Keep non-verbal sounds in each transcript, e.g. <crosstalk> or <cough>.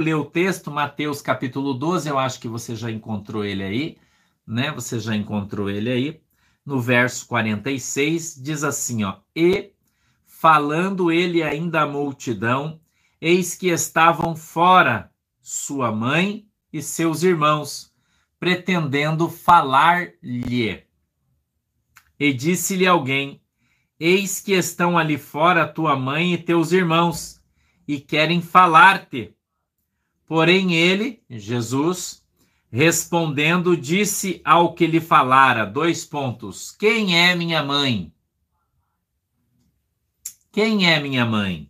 ler o texto, Mateus capítulo 12, eu acho que você já encontrou ele aí, né? Você já encontrou ele aí. No verso 46, diz assim, ó: "E falando ele ainda à multidão, eis que estavam fora sua mãe e seus irmãos, pretendendo falar-lhe. E disse-lhe alguém: Eis que estão ali fora tua mãe e teus irmãos, e querem falar-te. Porém, ele, Jesus, respondendo, disse ao que lhe falara: dois pontos. Quem é minha mãe? Quem é minha mãe?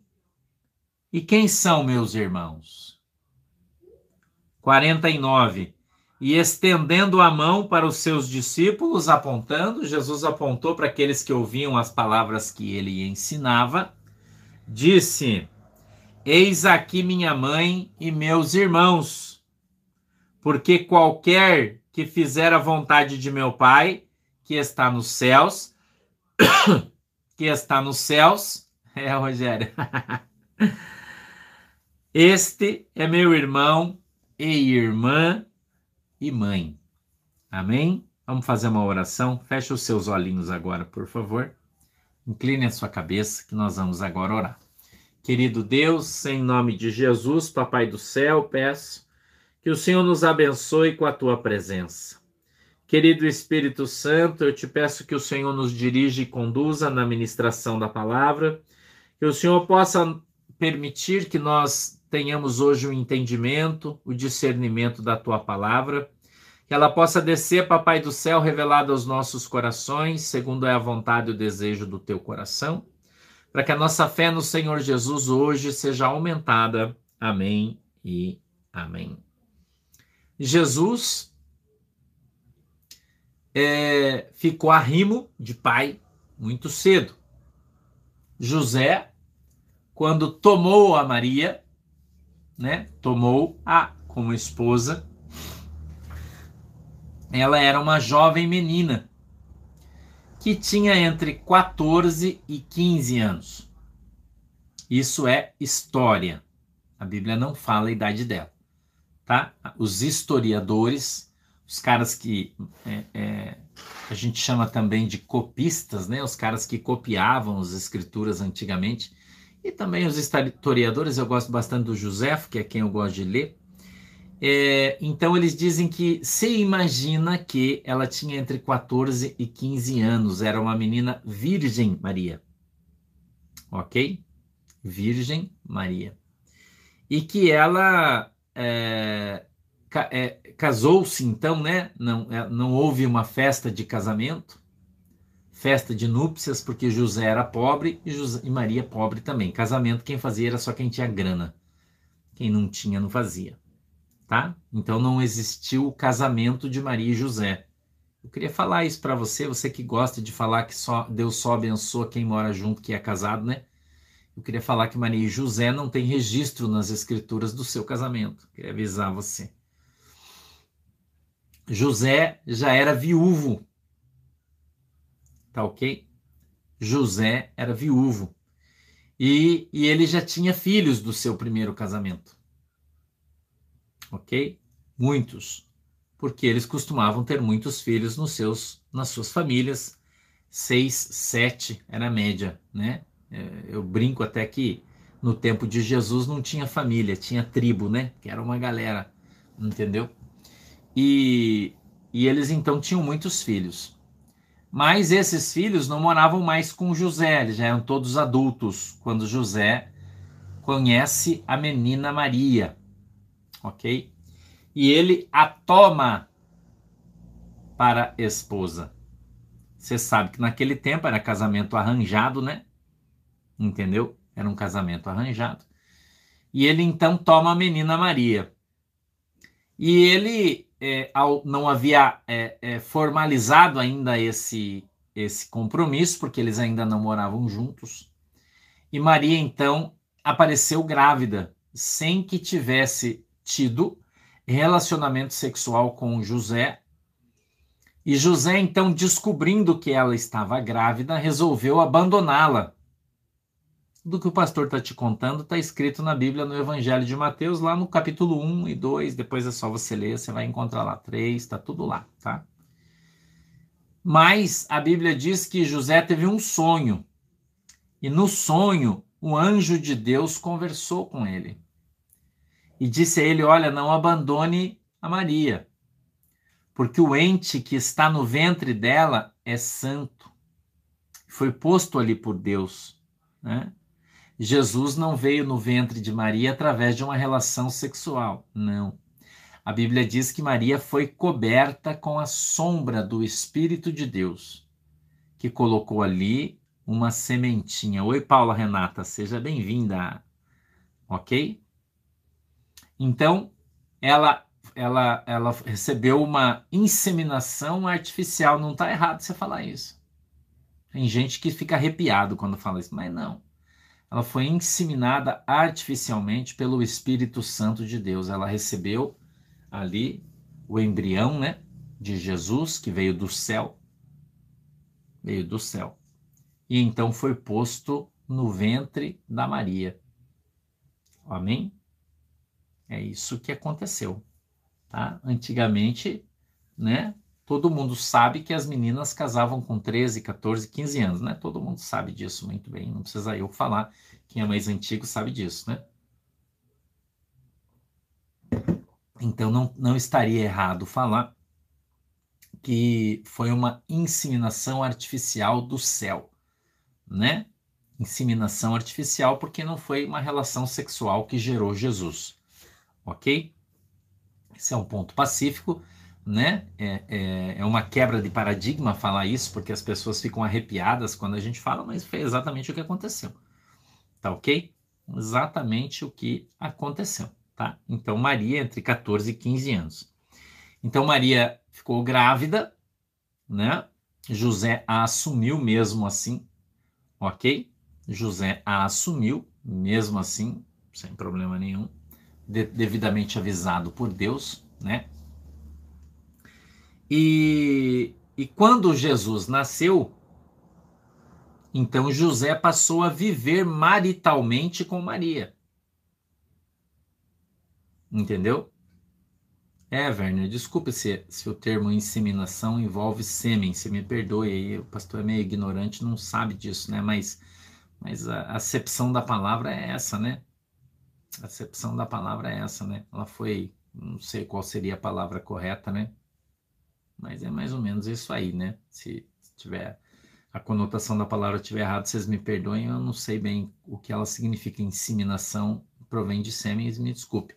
E quem são meus irmãos? 49. E estendendo a mão para os seus discípulos, apontando, Jesus apontou para aqueles que ouviam as palavras que ele ensinava, disse: Eis aqui minha mãe e meus irmãos, porque qualquer que fizer a vontade de meu Pai, que está nos céus, <coughs> que está nos céus, <laughs> é Rogério. <laughs> este é meu irmão e irmã e mãe. Amém? Vamos fazer uma oração. Feche os seus olhinhos agora, por favor. Incline a sua cabeça, que nós vamos agora orar. Querido Deus, em nome de Jesus, Papai do céu, peço que o Senhor nos abençoe com a tua presença. Querido Espírito Santo, eu te peço que o Senhor nos dirija e conduza na ministração da palavra, que o Senhor possa permitir que nós tenhamos hoje o entendimento, o discernimento da tua palavra, que ela possa descer, Papai do céu, revelada aos nossos corações, segundo é a vontade e o desejo do teu coração para que a nossa fé no Senhor Jesus hoje seja aumentada. Amém e amém. Jesus é, ficou arrimo de pai muito cedo. José, quando tomou a Maria, né, tomou a como esposa, ela era uma jovem menina que tinha entre 14 e 15 anos. Isso é história. A Bíblia não fala a idade dela, tá? Os historiadores, os caras que é, é, a gente chama também de copistas, né? Os caras que copiavam as escrituras antigamente, e também os historiadores. Eu gosto bastante do José, que é quem eu gosto de ler. É, então eles dizem que se imagina que ela tinha entre 14 e 15 anos, era uma menina Virgem Maria. Ok? Virgem Maria. E que ela é, é, casou-se então, né? Não, é, não houve uma festa de casamento, festa de núpcias, porque José era pobre e, José, e Maria pobre também. Casamento quem fazia era só quem tinha grana. Quem não tinha não fazia tá? Então não existiu o casamento de Maria e José. Eu queria falar isso para você, você que gosta de falar que só Deus só abençoa quem mora junto, que é casado, né? Eu queria falar que Maria e José não têm registro nas escrituras do seu casamento. Queria avisar você. José já era viúvo. Tá ok? José era viúvo. E, e ele já tinha filhos do seu primeiro casamento ok? Muitos, porque eles costumavam ter muitos filhos nos seus, nas suas famílias, seis, sete era a média, né? É, eu brinco até que no tempo de Jesus não tinha família, tinha tribo, né? Que era uma galera, entendeu? E, e eles então tinham muitos filhos. Mas esses filhos não moravam mais com José, eles já eram todos adultos quando José conhece a menina Maria ok? E ele a toma para esposa. Você sabe que naquele tempo era casamento arranjado, né? Entendeu? Era um casamento arranjado. E ele então toma a menina Maria. E ele é, ao, não havia é, é, formalizado ainda esse, esse compromisso, porque eles ainda não moravam juntos. E Maria então apareceu grávida, sem que tivesse tido relacionamento sexual com José. E José, então, descobrindo que ela estava grávida, resolveu abandoná-la. do que o pastor está te contando está escrito na Bíblia, no Evangelho de Mateus, lá no capítulo 1 e 2. Depois é só você ler, você vai encontrar lá 3, está tudo lá, tá? Mas a Bíblia diz que José teve um sonho. E no sonho, o anjo de Deus conversou com ele. E disse a ele: Olha, não abandone a Maria, porque o ente que está no ventre dela é santo. Foi posto ali por Deus. Né? Jesus não veio no ventre de Maria através de uma relação sexual. Não. A Bíblia diz que Maria foi coberta com a sombra do Espírito de Deus, que colocou ali uma sementinha. Oi, Paula Renata, seja bem-vinda. Ok? Então, ela, ela, ela recebeu uma inseminação artificial. Não está errado você falar isso. Tem gente que fica arrepiado quando fala isso, mas não. Ela foi inseminada artificialmente pelo Espírito Santo de Deus. Ela recebeu ali o embrião, né, de Jesus que veio do céu. Veio do céu. E então foi posto no ventre da Maria. Amém? É isso que aconteceu, tá? Antigamente, né, Todo mundo sabe que as meninas casavam com 13, 14, 15 anos, né? Todo mundo sabe disso muito bem, não precisa eu falar. Quem é mais antigo sabe disso, né? Então não, não estaria errado falar que foi uma inseminação artificial do céu, né? Inseminação artificial porque não foi uma relação sexual que gerou Jesus, ok? Esse é um ponto pacífico né? É, é, é, uma quebra de paradigma falar isso, porque as pessoas ficam arrepiadas quando a gente fala, mas foi exatamente o que aconteceu. Tá ok? Exatamente o que aconteceu, tá? Então, Maria, entre 14 e 15 anos. Então, Maria ficou grávida, né? José a assumiu mesmo assim, ok? José a assumiu mesmo assim, sem problema nenhum, de, devidamente avisado por Deus, né? E, e quando Jesus nasceu, então José passou a viver maritalmente com Maria. Entendeu? É, Werner, desculpe se, se o termo inseminação envolve sêmen, se me perdoe aí, o pastor é meio ignorante, não sabe disso, né? Mas, mas a acepção da palavra é essa, né? A acepção da palavra é essa, né? Ela foi, não sei qual seria a palavra correta, né? mas é mais ou menos isso aí, né? Se, tiver a conotação da palavra estiver errada, vocês me perdoem, eu não sei bem o que ela significa. Inseminação provém de sêmen, me desculpe.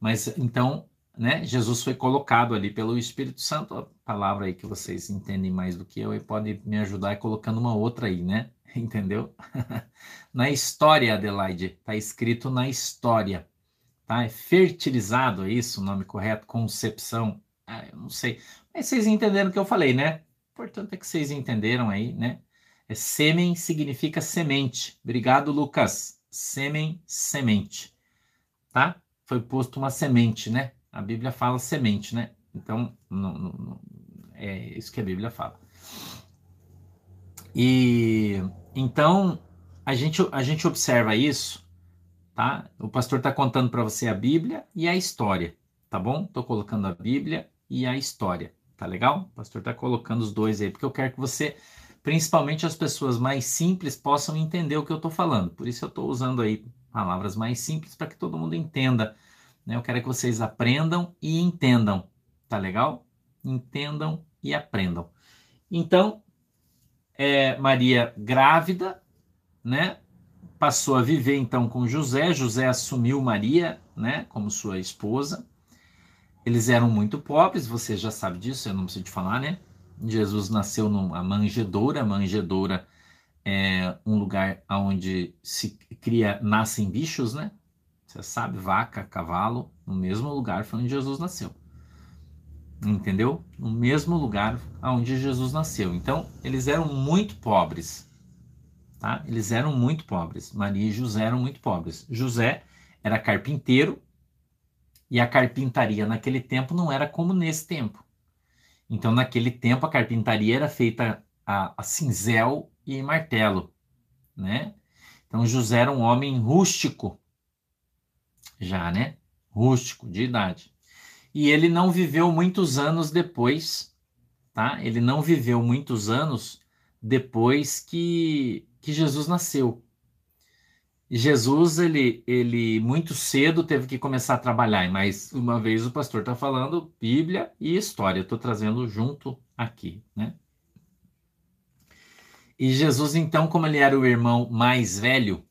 Mas então, né? Jesus foi colocado ali pelo Espírito Santo, a palavra aí que vocês entendem mais do que eu e pode me ajudar colocando uma outra aí, né? <laughs> Entendeu? <laughs> na história, Adelaide, tá escrito na história, tá? É fertilizado, é isso o nome correto? Concepção, ah, eu não sei. Mas vocês entenderam o que eu falei, né? O importante é que vocês entenderam aí, né? É sêmen significa semente. Obrigado, Lucas. Sêmen, semente. Tá? Foi posto uma semente, né? A Bíblia fala semente, né? Então, não, não, é isso que a Bíblia fala. E então a gente, a gente observa isso, tá? O pastor está contando para você a Bíblia e a história, tá bom? Estou colocando a Bíblia e a história. Tá legal? O pastor está colocando os dois aí, porque eu quero que você, principalmente as pessoas mais simples, possam entender o que eu estou falando. Por isso eu estou usando aí palavras mais simples para que todo mundo entenda. Né? Eu quero que vocês aprendam e entendam. Tá legal? Entendam e aprendam. Então, é, Maria grávida, né? Passou a viver então com José. José assumiu Maria, né, como sua esposa. Eles eram muito pobres, você já sabe disso, eu não preciso te falar, né? Jesus nasceu numa manjedoura, manjedoura é um lugar onde se cria, nascem bichos, né? Você sabe, vaca, cavalo, no mesmo lugar foi onde Jesus nasceu. Entendeu? No mesmo lugar onde Jesus nasceu. Então, eles eram muito pobres. Tá? Eles eram muito pobres. Maria e José eram muito pobres. José era carpinteiro e a carpintaria naquele tempo não era como nesse tempo. Então, naquele tempo, a carpintaria era feita a, a cinzel e martelo, né? Então José era um homem rústico, já, né? Rústico, de idade. E ele não viveu muitos anos depois, tá? Ele não viveu muitos anos depois que, que Jesus nasceu. Jesus, ele, ele muito cedo teve que começar a trabalhar, mas uma vez o pastor está falando Bíblia e história, estou trazendo junto aqui, né? E Jesus, então, como ele era o irmão mais velho,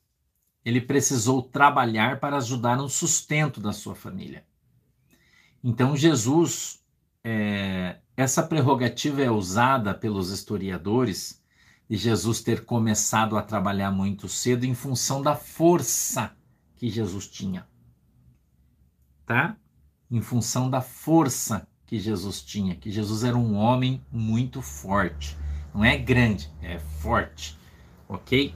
ele precisou trabalhar para ajudar no sustento da sua família. Então, Jesus, é, essa prerrogativa é usada pelos historiadores de Jesus ter começado a trabalhar muito cedo em função da força que Jesus tinha. Tá? Em função da força que Jesus tinha, que Jesus era um homem muito forte. Não é grande, é forte. OK?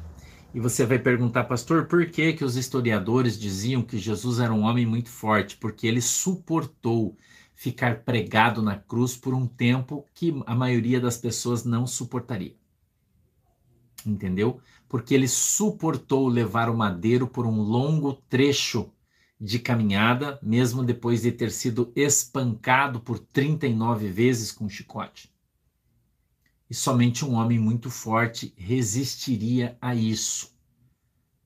E você vai perguntar, pastor, por que que os historiadores diziam que Jesus era um homem muito forte? Porque ele suportou ficar pregado na cruz por um tempo que a maioria das pessoas não suportaria entendeu? Porque ele suportou levar o madeiro por um longo trecho de caminhada, mesmo depois de ter sido espancado por 39 vezes com chicote. E somente um homem muito forte resistiria a isso.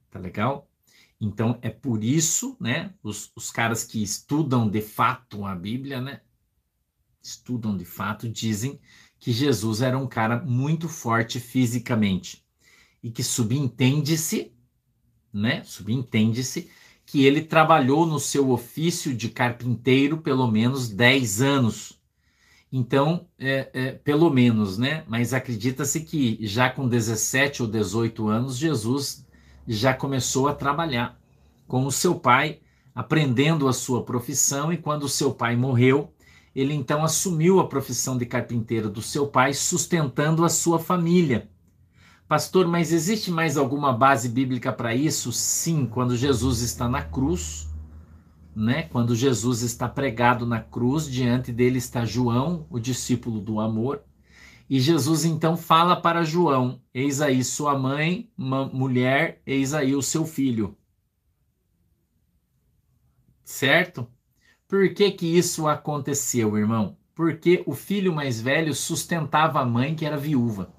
Tá legal? Então é por isso, né? Os, os caras que estudam de fato a Bíblia, né? Estudam de fato, dizem que Jesus era um cara muito forte fisicamente e que subentende-se, né? Subentende-se que ele trabalhou no seu ofício de carpinteiro pelo menos 10 anos. Então, é, é, pelo menos, né? Mas acredita-se que já com 17 ou 18 anos, Jesus já começou a trabalhar com o seu pai, aprendendo a sua profissão, e quando o seu pai morreu, ele então assumiu a profissão de carpinteiro do seu pai, sustentando a sua família. Pastor, mas existe mais alguma base bíblica para isso? Sim, quando Jesus está na cruz, né? Quando Jesus está pregado na cruz, diante dele está João, o discípulo do amor. E Jesus então fala para João: Eis aí sua mãe, mulher, eis aí o seu filho. Certo? Por que que isso aconteceu, irmão? Porque o filho mais velho sustentava a mãe que era viúva.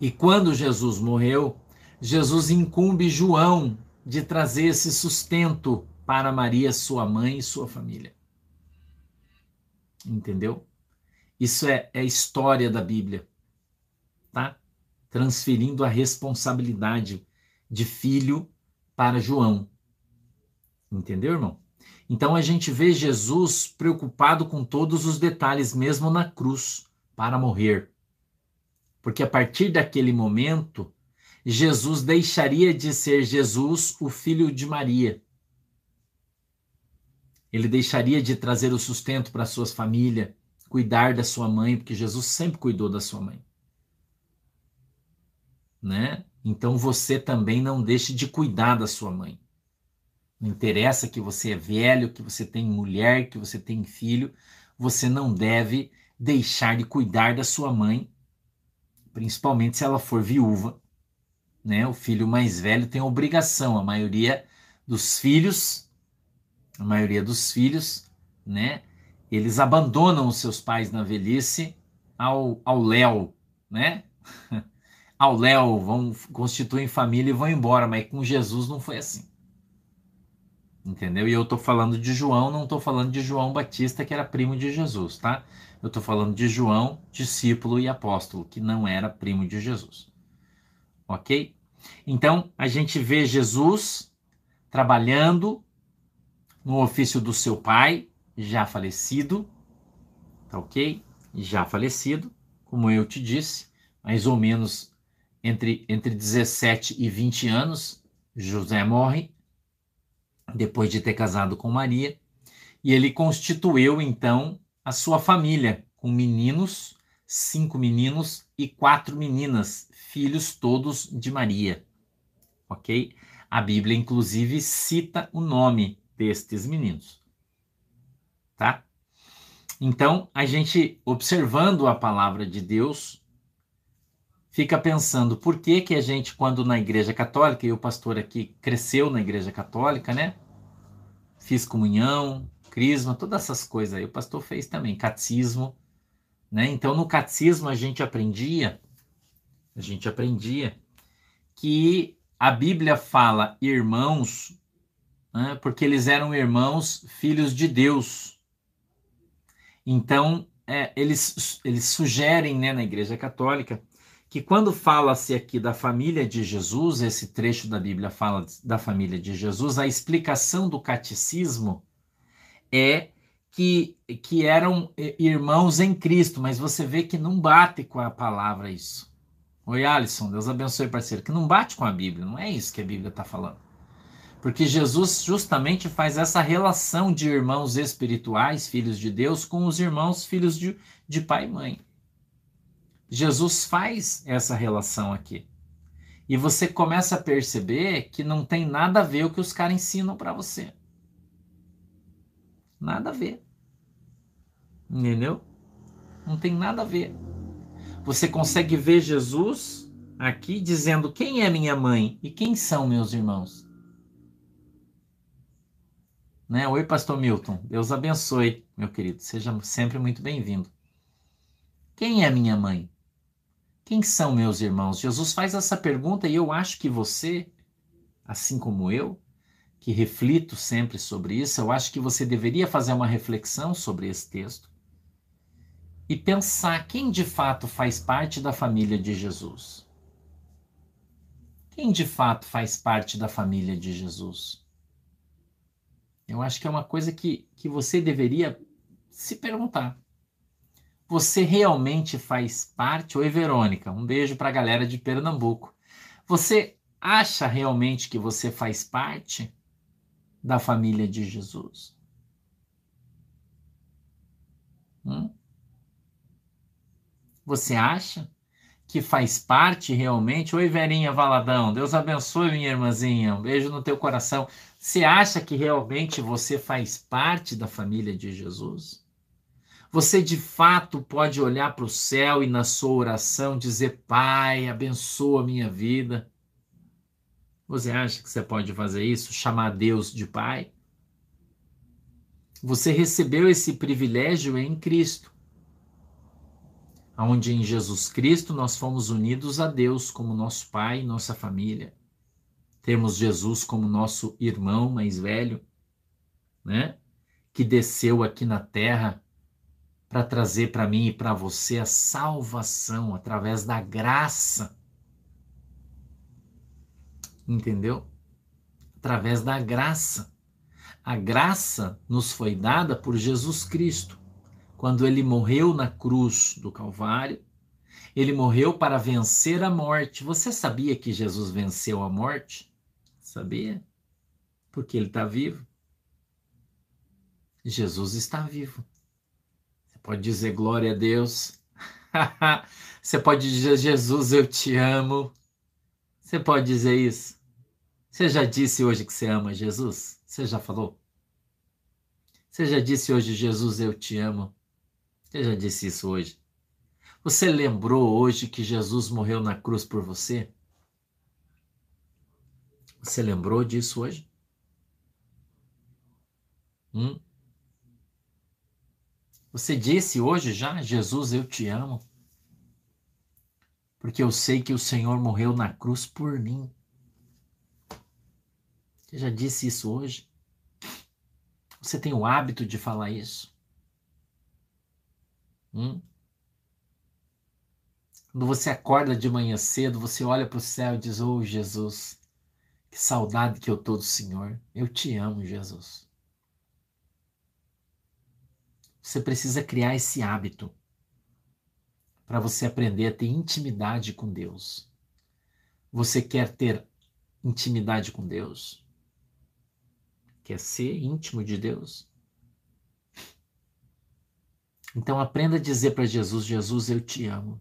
E quando Jesus morreu, Jesus incumbe João de trazer esse sustento para Maria, sua mãe e sua família. Entendeu? Isso é, é história da Bíblia, tá? Transferindo a responsabilidade de filho para João. Entendeu, irmão? Então a gente vê Jesus preocupado com todos os detalhes, mesmo na cruz, para morrer. Porque a partir daquele momento, Jesus deixaria de ser Jesus, o filho de Maria. Ele deixaria de trazer o sustento para suas famílias, cuidar da sua mãe, porque Jesus sempre cuidou da sua mãe. Né? Então você também não deixe de cuidar da sua mãe. Não interessa que você é velho, que você tem mulher, que você tem filho, você não deve deixar de cuidar da sua mãe principalmente se ela for viúva, né? O filho mais velho tem obrigação, a maioria dos filhos, a maioria dos filhos, né? Eles abandonam os seus pais na velhice ao, ao léu, né? <laughs> ao léu, vão constituem família e vão embora, mas com Jesus não foi assim. Entendeu? E eu tô falando de João, não tô falando de João Batista, que era primo de Jesus, tá? Eu estou falando de João, discípulo e apóstolo, que não era primo de Jesus. Ok? Então, a gente vê Jesus trabalhando no ofício do seu pai, já falecido, tá ok? Já falecido, como eu te disse, mais ou menos entre, entre 17 e 20 anos, José morre, depois de ter casado com Maria, e ele constituiu então a sua família, com meninos, cinco meninos e quatro meninas, filhos todos de Maria. Ok? A Bíblia, inclusive, cita o nome destes meninos. Tá? Então, a gente, observando a palavra de Deus, fica pensando por que que a gente, quando na igreja católica, e o pastor aqui cresceu na igreja católica, né? Fiz comunhão, crisma, todas essas coisas aí. O pastor fez também, catecismo, né? Então no catecismo a gente aprendia, a gente aprendia que a Bíblia fala irmãos, né? porque eles eram irmãos, filhos de Deus. Então é, eles, eles sugerem né, na Igreja Católica que quando fala-se aqui da família de Jesus, esse trecho da Bíblia fala da família de Jesus, a explicação do catecismo é que, que eram irmãos em Cristo, mas você vê que não bate com a palavra isso. Oi, Alisson, Deus abençoe, parceiro, que não bate com a Bíblia, não é isso que a Bíblia está falando. Porque Jesus justamente faz essa relação de irmãos espirituais, filhos de Deus, com os irmãos, filhos de, de pai e mãe. Jesus faz essa relação aqui. E você começa a perceber que não tem nada a ver o que os caras ensinam para você. Nada a ver. Entendeu? Não tem nada a ver. Você consegue ver Jesus aqui dizendo quem é minha mãe e quem são meus irmãos. Né? Oi, Pastor Milton. Deus abençoe, meu querido. Seja sempre muito bem-vindo. Quem é minha mãe? Quem são meus irmãos? Jesus faz essa pergunta e eu acho que você, assim como eu, que reflito sempre sobre isso, eu acho que você deveria fazer uma reflexão sobre esse texto e pensar quem de fato faz parte da família de Jesus. Quem de fato faz parte da família de Jesus? Eu acho que é uma coisa que, que você deveria se perguntar. Você realmente faz parte? Oi, Verônica, um beijo para a galera de Pernambuco. Você acha realmente que você faz parte da família de Jesus? Hum? Você acha que faz parte realmente? Oi, Verinha Valadão, Deus abençoe, minha irmãzinha, um beijo no teu coração. Você acha que realmente você faz parte da família de Jesus? Você de fato pode olhar para o céu e na sua oração dizer: Pai, abençoa a minha vida. Você acha que você pode fazer isso? Chamar Deus de Pai? Você recebeu esse privilégio em Cristo, onde em Jesus Cristo nós fomos unidos a Deus como nosso Pai, nossa família. Temos Jesus como nosso irmão mais velho, né? Que desceu aqui na terra para trazer para mim e para você a salvação através da graça entendeu? Através da graça. A graça nos foi dada por Jesus Cristo. Quando ele morreu na cruz do Calvário, ele morreu para vencer a morte. Você sabia que Jesus venceu a morte? Sabia? Porque ele está vivo. Jesus está vivo. Você pode dizer glória a Deus. <laughs> Você pode dizer Jesus, eu te amo. Você pode dizer isso. Você já disse hoje que você ama Jesus? Você já falou? Você já disse hoje, Jesus, eu te amo? Você já disse isso hoje? Você lembrou hoje que Jesus morreu na cruz por você? Você lembrou disso hoje? Hum? Você disse hoje já, Jesus, eu te amo? Porque eu sei que o Senhor morreu na cruz por mim. Você já disse isso hoje? Você tem o hábito de falar isso? Hum? Quando você acorda de manhã cedo, você olha para o céu e diz: Oh Jesus, que saudade que eu tô do Senhor. Eu te amo, Jesus. Você precisa criar esse hábito para você aprender a ter intimidade com Deus. Você quer ter intimidade com Deus? quer ser íntimo de Deus. Então aprenda a dizer para Jesus: Jesus, eu te amo.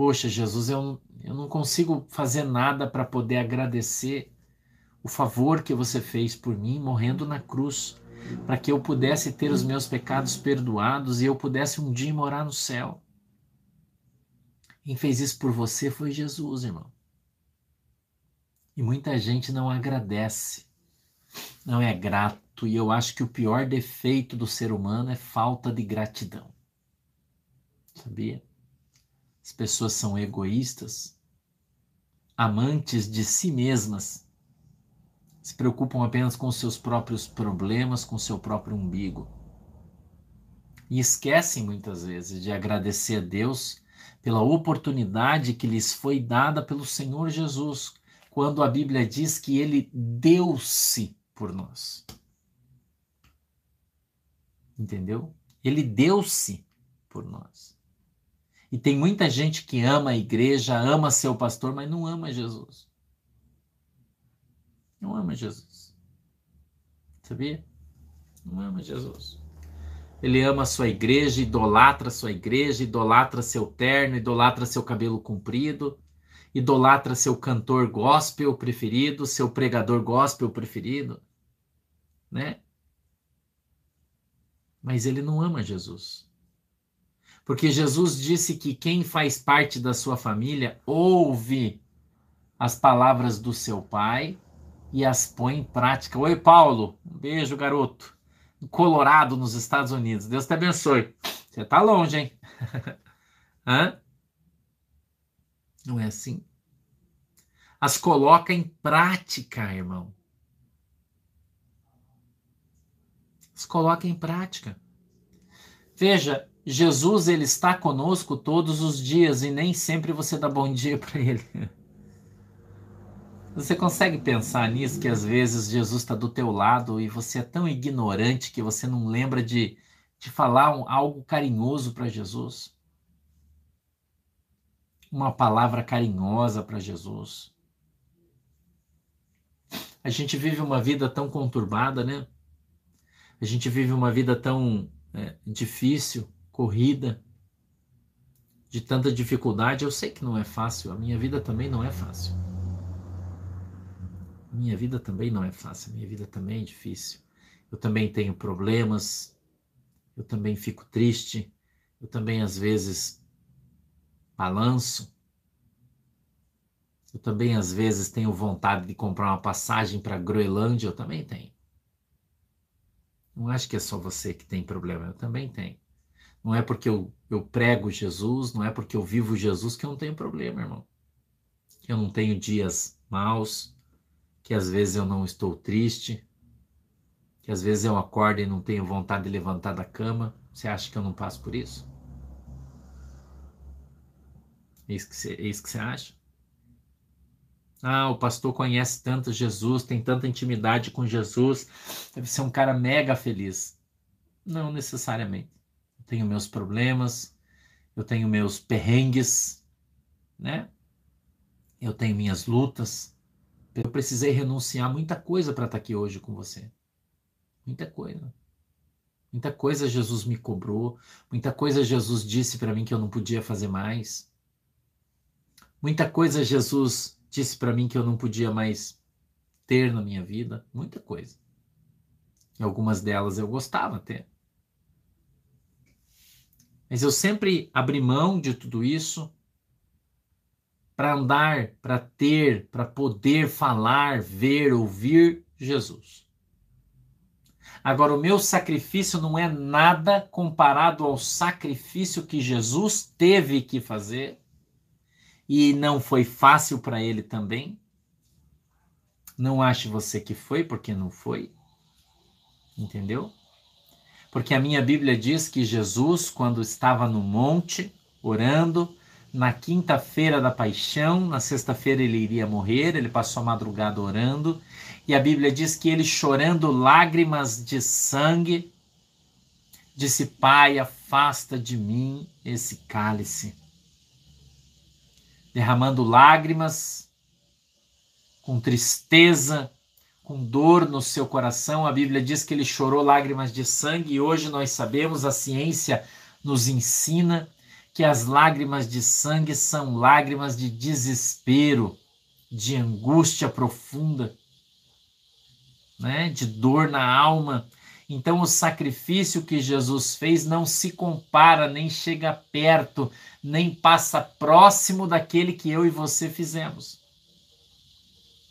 Poxa, Jesus, eu, eu não consigo fazer nada para poder agradecer o favor que você fez por mim morrendo na cruz, para que eu pudesse ter os meus pecados perdoados e eu pudesse um dia morar no céu. Quem fez isso por você foi Jesus, irmão. E muita gente não agradece, não é grato, e eu acho que o pior defeito do ser humano é falta de gratidão. Sabia? As pessoas são egoístas, amantes de si mesmas, se preocupam apenas com seus próprios problemas, com seu próprio umbigo. E esquecem muitas vezes de agradecer a Deus pela oportunidade que lhes foi dada pelo Senhor Jesus, quando a Bíblia diz que ele deu-se por nós. Entendeu? Ele deu-se por nós. E tem muita gente que ama a igreja, ama seu pastor, mas não ama Jesus. Não ama Jesus. Sabia? Não ama Jesus. Ele ama a sua igreja, idolatra a sua igreja, idolatra seu terno, idolatra seu cabelo comprido, idolatra seu cantor gospel preferido, seu pregador gospel preferido, né? Mas ele não ama Jesus. Porque Jesus disse que quem faz parte da sua família ouve as palavras do seu pai e as põe em prática. Oi, Paulo. Um beijo, garoto. Colorado, nos Estados Unidos. Deus te abençoe. Você tá longe, hein? <laughs> Hã? Não é assim? As coloca em prática, irmão. As coloca em prática. Veja, Jesus ele está conosco todos os dias e nem sempre você dá bom dia para ele. <laughs> Você consegue pensar nisso que às vezes Jesus está do teu lado e você é tão ignorante que você não lembra de, de falar um, algo carinhoso para Jesus? Uma palavra carinhosa para Jesus. A gente vive uma vida tão conturbada, né? A gente vive uma vida tão é, difícil, corrida, de tanta dificuldade. Eu sei que não é fácil, a minha vida também não é fácil. Minha vida também não é fácil, minha vida também é difícil. Eu também tenho problemas, eu também fico triste, eu também às vezes balanço. Eu também às vezes tenho vontade de comprar uma passagem para Groenlândia, eu também tenho. Não acho que é só você que tem problema, eu também tenho. Não é porque eu, eu prego Jesus, não é porque eu vivo Jesus que eu não tenho problema, irmão. Que eu não tenho dias maus, que às vezes eu não estou triste, que às vezes eu acordo e não tenho vontade de levantar da cama. Você acha que eu não passo por isso? É isso que você, é isso que você acha? Ah, o pastor conhece tanto Jesus, tem tanta intimidade com Jesus, deve ser um cara mega feliz. Não necessariamente. Tenho meus problemas, eu tenho meus perrengues, né? Eu tenho minhas lutas, eu precisei renunciar muita coisa para estar tá aqui hoje com você. Muita coisa. Muita coisa Jesus me cobrou, muita coisa Jesus disse para mim que eu não podia fazer mais. Muita coisa Jesus disse para mim que eu não podia mais ter na minha vida, muita coisa. E algumas delas eu gostava até. Mas eu sempre abri mão de tudo isso para andar, para ter, para poder falar, ver, ouvir Jesus. Agora, o meu sacrifício não é nada comparado ao sacrifício que Jesus teve que fazer e não foi fácil para ele também. Não ache você que foi, porque não foi. Entendeu? Porque a minha Bíblia diz que Jesus, quando estava no monte, orando, na quinta-feira da paixão, na sexta-feira ele iria morrer, ele passou a madrugada orando, e a Bíblia diz que ele chorando lágrimas de sangue, disse: Pai, afasta de mim esse cálice. Derramando lágrimas, com tristeza, com dor no seu coração, a Bíblia diz que ele chorou lágrimas de sangue, e hoje nós sabemos, a ciência nos ensina que as lágrimas de sangue são lágrimas de desespero, de angústia profunda, né? de dor na alma. Então, o sacrifício que Jesus fez não se compara, nem chega perto, nem passa próximo daquele que eu e você fizemos.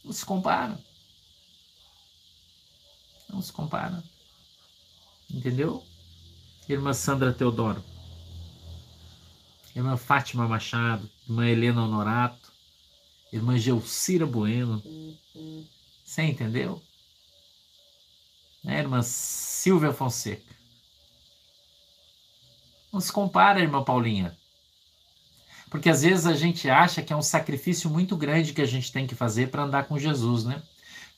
Não se compara. Não se compara. Entendeu? Irmã Sandra Teodoro. Irmã Fátima Machado. Irmã Helena Honorato. Irmã Gelcira Bueno. Você entendeu? Né, irmã Silvia Fonseca. Não se compara, irmã Paulinha. Porque às vezes a gente acha que é um sacrifício muito grande que a gente tem que fazer para andar com Jesus, né?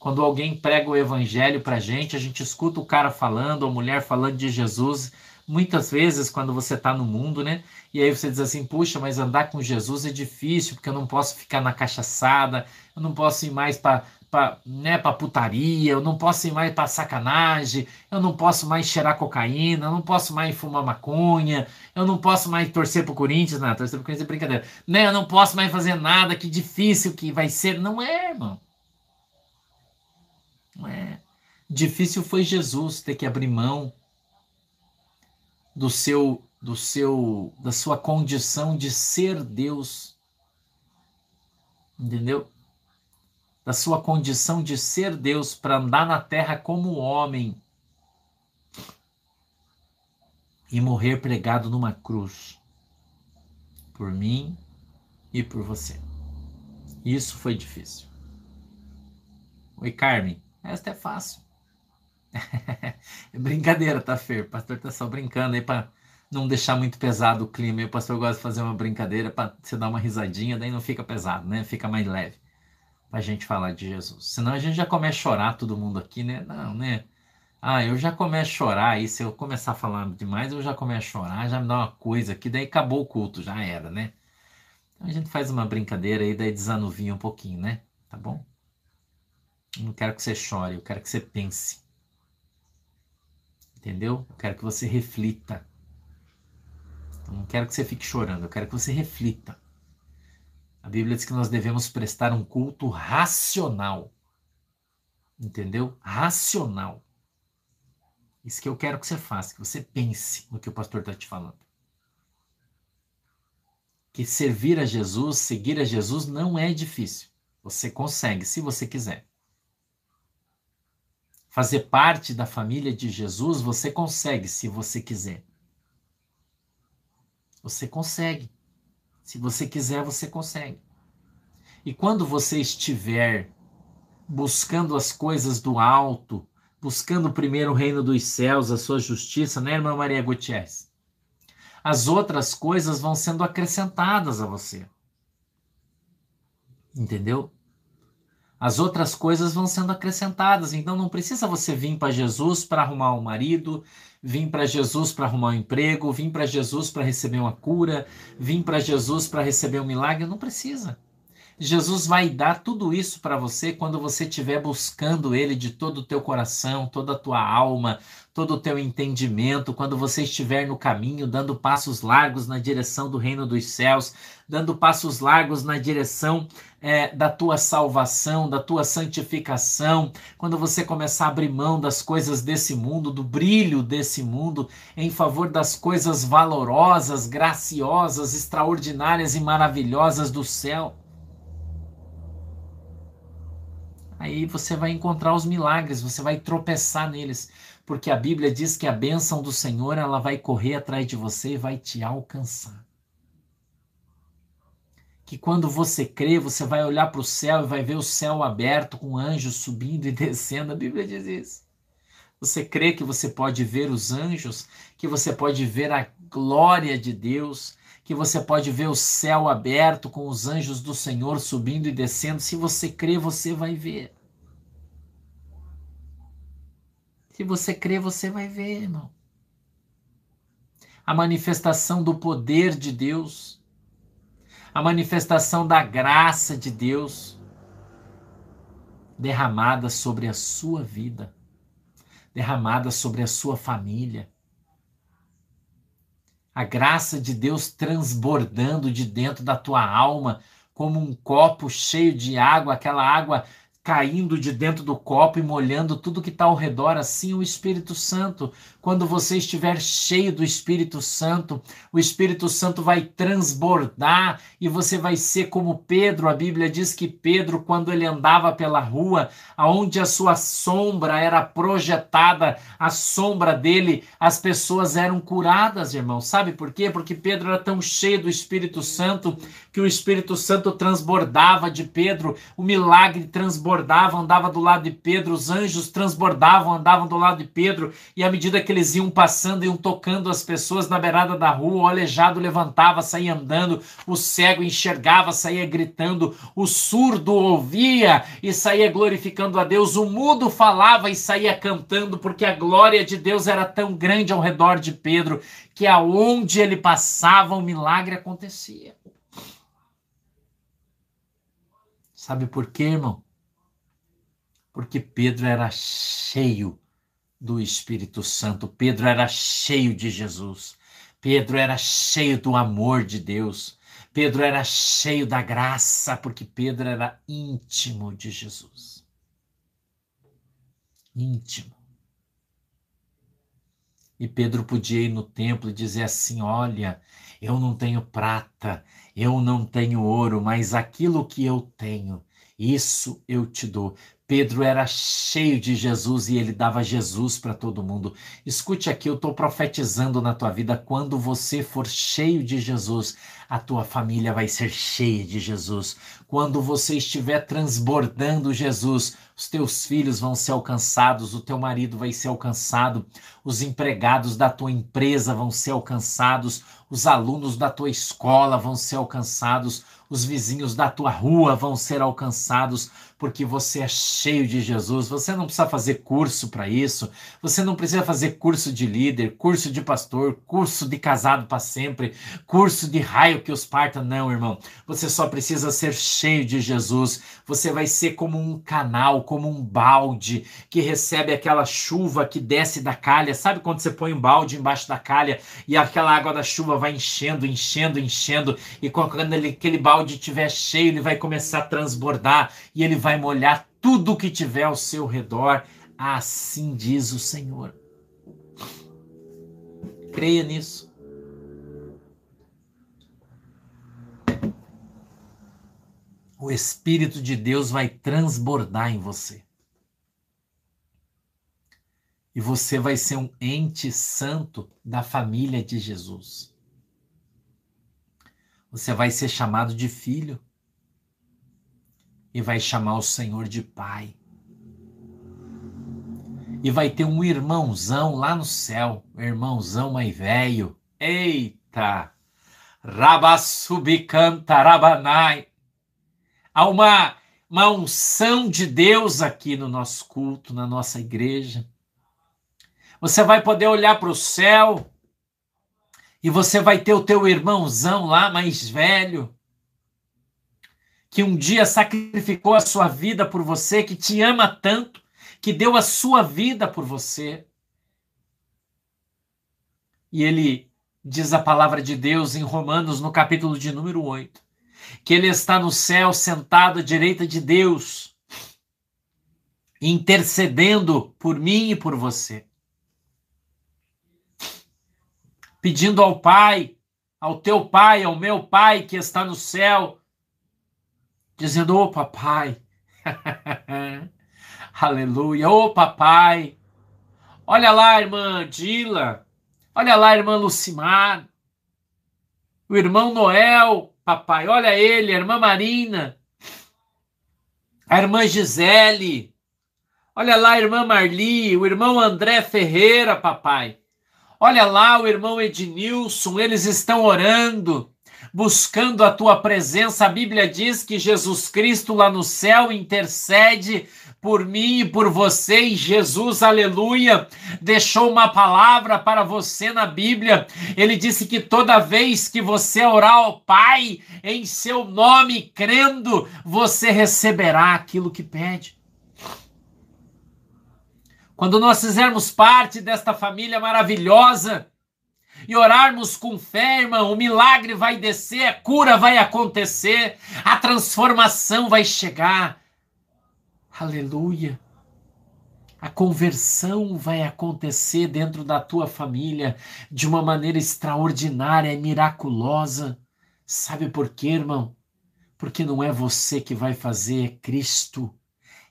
Quando alguém prega o evangelho para gente, a gente escuta o cara falando, a mulher falando de Jesus, muitas vezes quando você está no mundo, né? E aí você diz assim, puxa, mas andar com Jesus é difícil, porque eu não posso ficar na cachaçada, eu não posso ir mais para para né, pra putaria, eu não posso ir mais para sacanagem, eu não posso mais cheirar cocaína, eu não posso mais fumar maconha, eu não posso mais torcer pro Corinthians, não, torcer pro Corinthians é brincadeira, né, eu não posso mais fazer nada, que difícil que vai ser, não é, irmão. É. Difícil foi Jesus ter que abrir mão do seu do seu da sua condição de ser Deus. Entendeu? da sua condição de ser Deus para andar na terra como homem e morrer pregado numa cruz por mim e por você. Isso foi difícil. Oi, Carmen. Esta é fácil. <laughs> é brincadeira, tá, Fer? O pastor tá só brincando aí para não deixar muito pesado o clima. E o pastor gosta de fazer uma brincadeira para você dar uma risadinha, daí não fica pesado, né? Fica mais leve para a gente falar de Jesus. Senão a gente já começa a chorar todo mundo aqui, né? Não, né? Ah, eu já começo a chorar aí, se eu começar a falar demais, eu já começo a chorar, já me dá uma coisa aqui, daí acabou o culto, já era, né? Então a gente faz uma brincadeira aí, daí desanuvia um pouquinho, né? Tá bom? Eu não quero que você chore, eu quero que você pense. Entendeu? Eu quero que você reflita. Eu não quero que você fique chorando, eu quero que você reflita. A Bíblia diz que nós devemos prestar um culto racional. Entendeu? Racional. Isso que eu quero que você faça, que você pense no que o pastor está te falando. Que servir a Jesus, seguir a Jesus não é difícil. Você consegue, se você quiser. Fazer parte da família de Jesus, você consegue, se você quiser. Você consegue. Se você quiser, você consegue. E quando você estiver buscando as coisas do alto, buscando primeiro o reino dos céus, a sua justiça, né, irmã Maria Gutierrez? As outras coisas vão sendo acrescentadas a você. Entendeu? As outras coisas vão sendo acrescentadas. Então não precisa você vir para Jesus para arrumar um marido, vim para Jesus para arrumar um emprego, vim para Jesus para receber uma cura, vim para Jesus para receber um milagre, não precisa. Jesus vai dar tudo isso para você quando você estiver buscando Ele de todo o teu coração, toda a tua alma, todo o teu entendimento, quando você estiver no caminho, dando passos largos na direção do reino dos céus, dando passos largos na direção é, da tua salvação, da tua santificação, quando você começar a abrir mão das coisas desse mundo, do brilho desse mundo, em favor das coisas valorosas, graciosas, extraordinárias e maravilhosas do céu. Aí você vai encontrar os milagres, você vai tropeçar neles, porque a Bíblia diz que a bênção do Senhor ela vai correr atrás de você e vai te alcançar. Que quando você crê, você vai olhar para o céu e vai ver o céu aberto com anjos subindo e <laughs> descendo. A Bíblia diz isso. Você crê que você pode ver os anjos, que você pode ver a glória de Deus, que você pode ver o céu aberto com os anjos do Senhor subindo e descendo. Se você crê, você vai ver. Se você crê, você vai ver, irmão. A manifestação do poder de Deus, a manifestação da graça de Deus derramada sobre a sua vida, derramada sobre a sua família a graça de Deus transbordando de dentro da tua alma, como um copo cheio de água, aquela água caindo de dentro do copo e molhando tudo que está ao redor, assim o Espírito Santo. Quando você estiver cheio do Espírito Santo, o Espírito Santo vai transbordar e você vai ser como Pedro. A Bíblia diz que Pedro, quando ele andava pela rua, aonde a sua sombra era projetada, a sombra dele, as pessoas eram curadas, irmão. Sabe por quê? Porque Pedro era tão cheio do Espírito Santo que o Espírito Santo transbordava de Pedro, o milagre transbordava, andava do lado de Pedro, os anjos transbordavam, andavam do lado de Pedro, e à medida que eles iam passando, iam tocando as pessoas na beirada da rua, o aleijado levantava, saía andando, o cego enxergava, saía gritando, o surdo ouvia e saía glorificando a Deus, o mudo falava e saía cantando, porque a glória de Deus era tão grande ao redor de Pedro que aonde ele passava o milagre acontecia. Sabe por quê, irmão? Porque Pedro era cheio do Espírito Santo, Pedro era cheio de Jesus, Pedro era cheio do amor de Deus, Pedro era cheio da graça, porque Pedro era íntimo de Jesus. Íntimo. E Pedro podia ir no templo e dizer assim: Olha, eu não tenho prata, eu não tenho ouro, mas aquilo que eu tenho, isso eu te dou. Pedro era cheio de Jesus e ele dava Jesus para todo mundo. Escute aqui, eu estou profetizando na tua vida. Quando você for cheio de Jesus, a tua família vai ser cheia de Jesus. Quando você estiver transbordando Jesus, os teus filhos vão ser alcançados, o teu marido vai ser alcançado, os empregados da tua empresa vão ser alcançados, os alunos da tua escola vão ser alcançados, os vizinhos da tua rua vão ser alcançados, porque você é cheio de Jesus. Você não precisa fazer curso para isso, você não precisa fazer curso de líder, curso de pastor, curso de casado para sempre, curso de raio que os parta. Não, irmão. Você só precisa ser cheio de Jesus. Você vai ser como um canal, como um balde que recebe aquela chuva que desce da calha. Sabe quando você põe um balde embaixo da calha e aquela água da chuva vai enchendo, enchendo, enchendo, e quando ele, aquele balde estiver cheio, ele vai começar a transbordar e ele vai molhar tudo que tiver ao seu redor. Assim diz o Senhor. Creia nisso. O Espírito de Deus vai transbordar em você. E você vai ser um ente santo da família de Jesus. Você vai ser chamado de filho e vai chamar o Senhor de pai. E vai ter um irmãozão lá no céu, um irmãozão mais velho. Eita! Rabassubicanta rabanai. Há uma, uma unção de Deus aqui no nosso culto, na nossa igreja. Você vai poder olhar para o céu e você vai ter o teu irmãozão lá mais velho, que um dia sacrificou a sua vida por você, que te ama tanto, que deu a sua vida por você. E ele diz a palavra de Deus em Romanos, no capítulo de número 8, que ele está no céu sentado à direita de Deus, intercedendo por mim e por você pedindo ao Pai, ao teu Pai, ao meu Pai que está no céu, dizendo: Ô oh, papai, <laughs> aleluia, ô oh, papai, olha lá, irmã Dila, olha lá, irmã Lucimar, o irmão Noel, papai, olha ele, a irmã Marina, a irmã Gisele, olha lá, a irmã Marli, o irmão André Ferreira, papai. Olha lá o irmão Ednilson, eles estão orando, buscando a tua presença. A Bíblia diz que Jesus Cristo lá no céu intercede por mim e por você, e Jesus, aleluia, deixou uma palavra para você na Bíblia. Ele disse que toda vez que você orar ao Pai em seu nome, crendo, você receberá aquilo que pede. Quando nós fizermos parte desta família maravilhosa e orarmos com fé, irmão, o milagre vai descer, a cura vai acontecer, a transformação vai chegar. Aleluia. A conversão vai acontecer dentro da tua família de uma maneira extraordinária miraculosa. Sabe por quê, irmão? Porque não é você que vai fazer, é Cristo.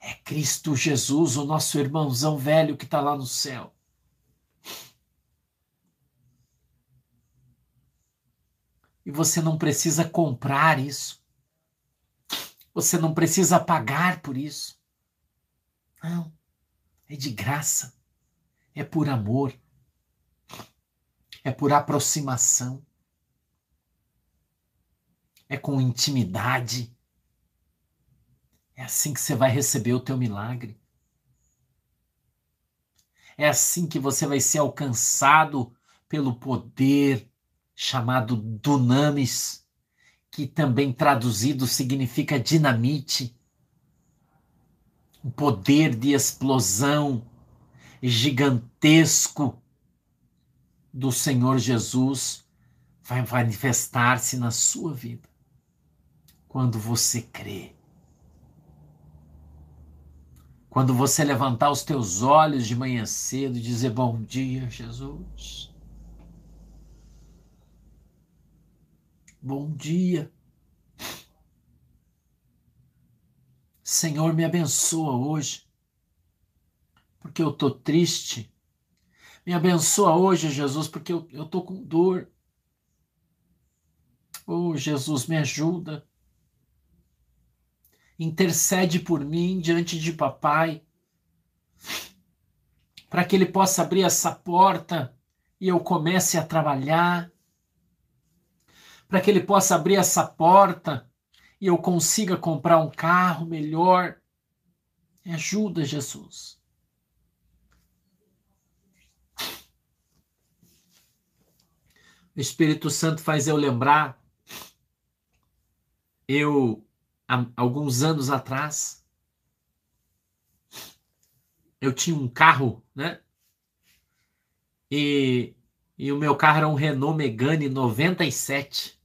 É Cristo Jesus, o nosso irmãozão velho que está lá no céu. E você não precisa comprar isso. Você não precisa pagar por isso. Não. É de graça. É por amor. É por aproximação. É com intimidade. É assim que você vai receber o teu milagre. É assim que você vai ser alcançado pelo poder chamado dunamis, que também traduzido significa dinamite um poder de explosão gigantesco do Senhor Jesus vai manifestar-se na sua vida quando você crê. Quando você levantar os teus olhos de manhã cedo e dizer bom dia, Jesus. Bom dia. Senhor, me abençoa hoje, porque eu estou triste. Me abençoa hoje, Jesus, porque eu estou com dor. Oh, Jesus, me ajuda. Intercede por mim diante de papai, para que ele possa abrir essa porta e eu comece a trabalhar, para que ele possa abrir essa porta e eu consiga comprar um carro melhor. Me ajuda, Jesus. O Espírito Santo faz eu lembrar. Eu, há alguns anos atrás, eu tinha um carro, né? E, e o meu carro era um Renault Megane 97.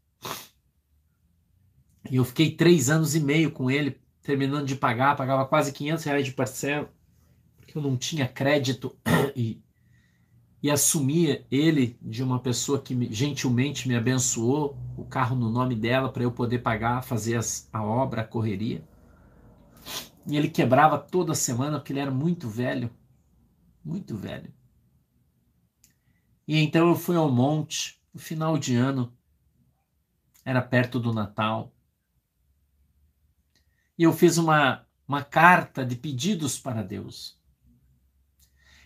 E eu fiquei três anos e meio com ele, terminando de pagar, pagava quase 500 reais de parcela, porque eu não tinha crédito <coughs> e, e assumia ele de uma pessoa que me, gentilmente me abençoou, o carro no nome dela, para eu poder pagar, fazer as, a obra, a correria. E ele quebrava toda semana, porque ele era muito velho, muito velho. E então eu fui ao monte, no final de ano, era perto do Natal, e eu fiz uma, uma carta de pedidos para Deus.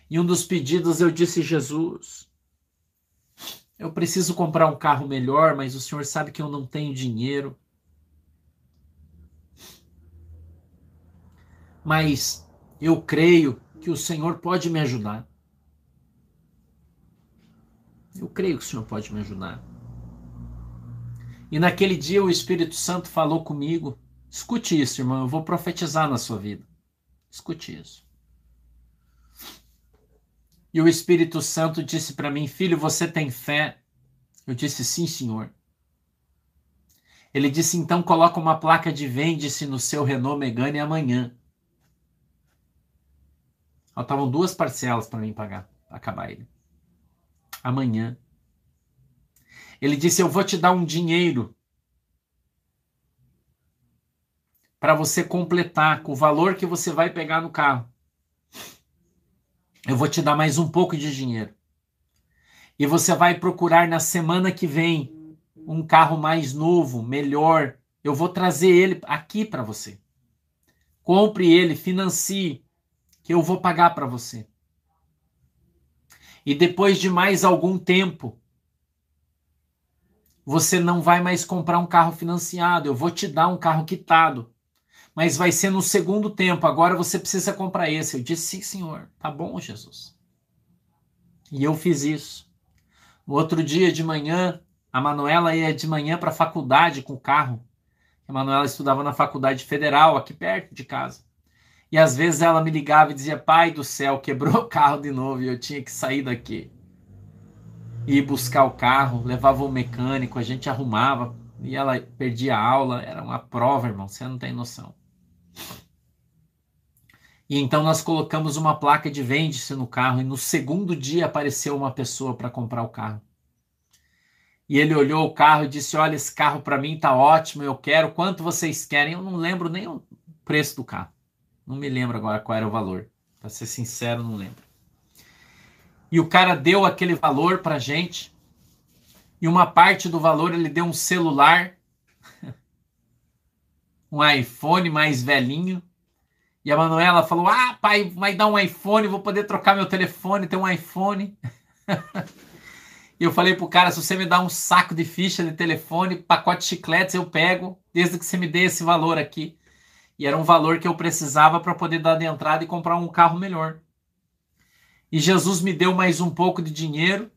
E um dos pedidos eu disse: Jesus, eu preciso comprar um carro melhor, mas o senhor sabe que eu não tenho dinheiro. Mas eu creio que o Senhor pode me ajudar. Eu creio que o Senhor pode me ajudar. E naquele dia o Espírito Santo falou comigo Escute isso, irmão. Eu vou profetizar na sua vida. Escute isso. E o Espírito Santo disse para mim: Filho, você tem fé? Eu disse: Sim, senhor. Ele disse: Então coloca uma placa de vende-se no seu Renault Megane amanhã. Faltavam duas parcelas para mim pagar, acabar ele. Amanhã. Ele disse: Eu vou te dar um dinheiro para você completar com o valor que você vai pegar no carro. Eu vou te dar mais um pouco de dinheiro. E você vai procurar na semana que vem um carro mais novo, melhor. Eu vou trazer ele aqui para você. Compre ele, financie, que eu vou pagar para você. E depois de mais algum tempo, você não vai mais comprar um carro financiado. Eu vou te dar um carro quitado mas vai ser no segundo tempo. Agora você precisa comprar esse. Eu disse, sim, senhor. Tá bom, Jesus. E eu fiz isso. No outro dia de manhã, a Manuela ia de manhã para a faculdade com o carro. A Manuela estudava na faculdade federal, aqui perto de casa. E às vezes ela me ligava e dizia: Pai do céu, quebrou o carro de novo e eu tinha que sair daqui. Ir buscar o carro, levava o mecânico, a gente arrumava e ela perdia a aula. Era uma prova, irmão, você não tem noção. E então nós colocamos uma placa de vende-se no carro e no segundo dia apareceu uma pessoa para comprar o carro. E ele olhou o carro e disse: "Olha, esse carro para mim tá ótimo, eu quero. Quanto vocês querem?" Eu não lembro nem o preço do carro. Não me lembro agora qual era o valor. Para ser sincero, não lembro. E o cara deu aquele valor para gente. E uma parte do valor ele deu um celular, <laughs> um iPhone mais velhinho e a Manuela falou: Ah, pai, vai dar um iPhone, vou poder trocar meu telefone, ter um iPhone. <laughs> e eu falei pro cara: se você me dá um saco de ficha de telefone, pacote de chicletes, eu pego, desde que você me dê esse valor aqui. E era um valor que eu precisava para poder dar de entrada e comprar um carro melhor. E Jesus me deu mais um pouco de dinheiro.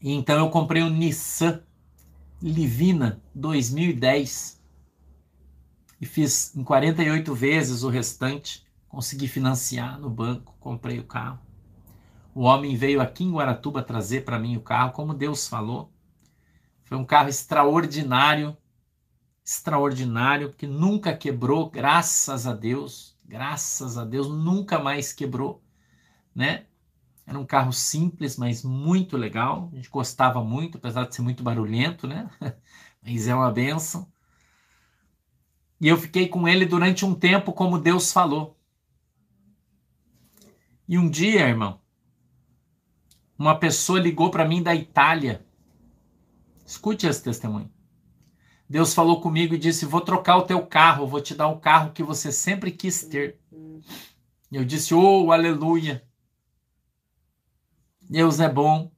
E então eu comprei um Nissan Livina 2010 e fiz em 48 vezes o restante. Consegui financiar no banco, comprei o carro. O homem veio aqui em Guaratuba trazer para mim o carro, como Deus falou. Foi um carro extraordinário, extraordinário, que nunca quebrou, graças a Deus, graças a Deus, nunca mais quebrou, né? Era um carro simples, mas muito legal. A gente gostava muito, apesar de ser muito barulhento, né? <laughs> Mas é uma benção. E eu fiquei com ele durante um tempo, como Deus falou. E um dia, irmão, uma pessoa ligou para mim da Itália. Escute esse testemunho. Deus falou comigo e disse: Vou trocar o teu carro, vou te dar o carro que você sempre quis ter. E eu disse: Oh, aleluia. Deus é bom.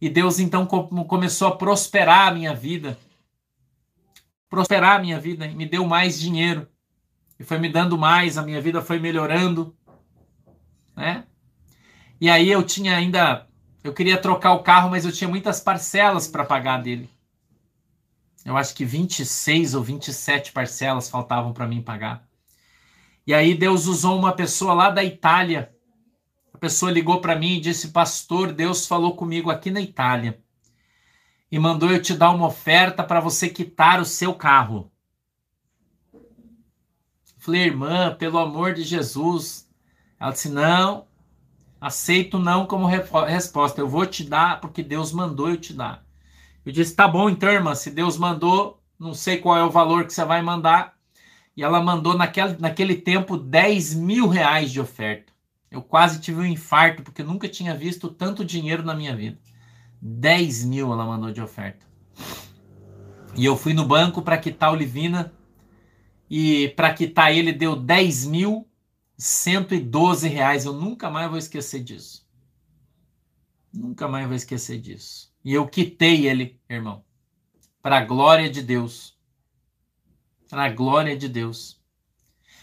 E Deus então começou a prosperar a minha vida prosperar a minha vida, me deu mais dinheiro. E foi me dando mais, a minha vida foi melhorando, né? E aí eu tinha ainda, eu queria trocar o carro, mas eu tinha muitas parcelas para pagar dele. Eu acho que 26 ou 27 parcelas faltavam para mim pagar. E aí Deus usou uma pessoa lá da Itália. Pessoa ligou para mim e disse: "Pastor, Deus falou comigo aqui na Itália e mandou eu te dar uma oferta para você quitar o seu carro. Falei, irmã, pelo amor de Jesus. Ela disse: não, aceito não como resposta. Eu vou te dar porque Deus mandou eu te dar. Eu disse: tá bom, então, irmã, se Deus mandou, não sei qual é o valor que você vai mandar. E ela mandou naquele, naquele tempo 10 mil reais de oferta. Eu quase tive um infarto, porque nunca tinha visto tanto dinheiro na minha vida. 10 mil ela mandou de oferta. E eu fui no banco para quitar o Livina. E para quitar ele deu 10 mil 112 reais. Eu nunca mais vou esquecer disso. Nunca mais vou esquecer disso. E eu quitei ele, irmão. Para a glória de Deus. Para a glória de Deus.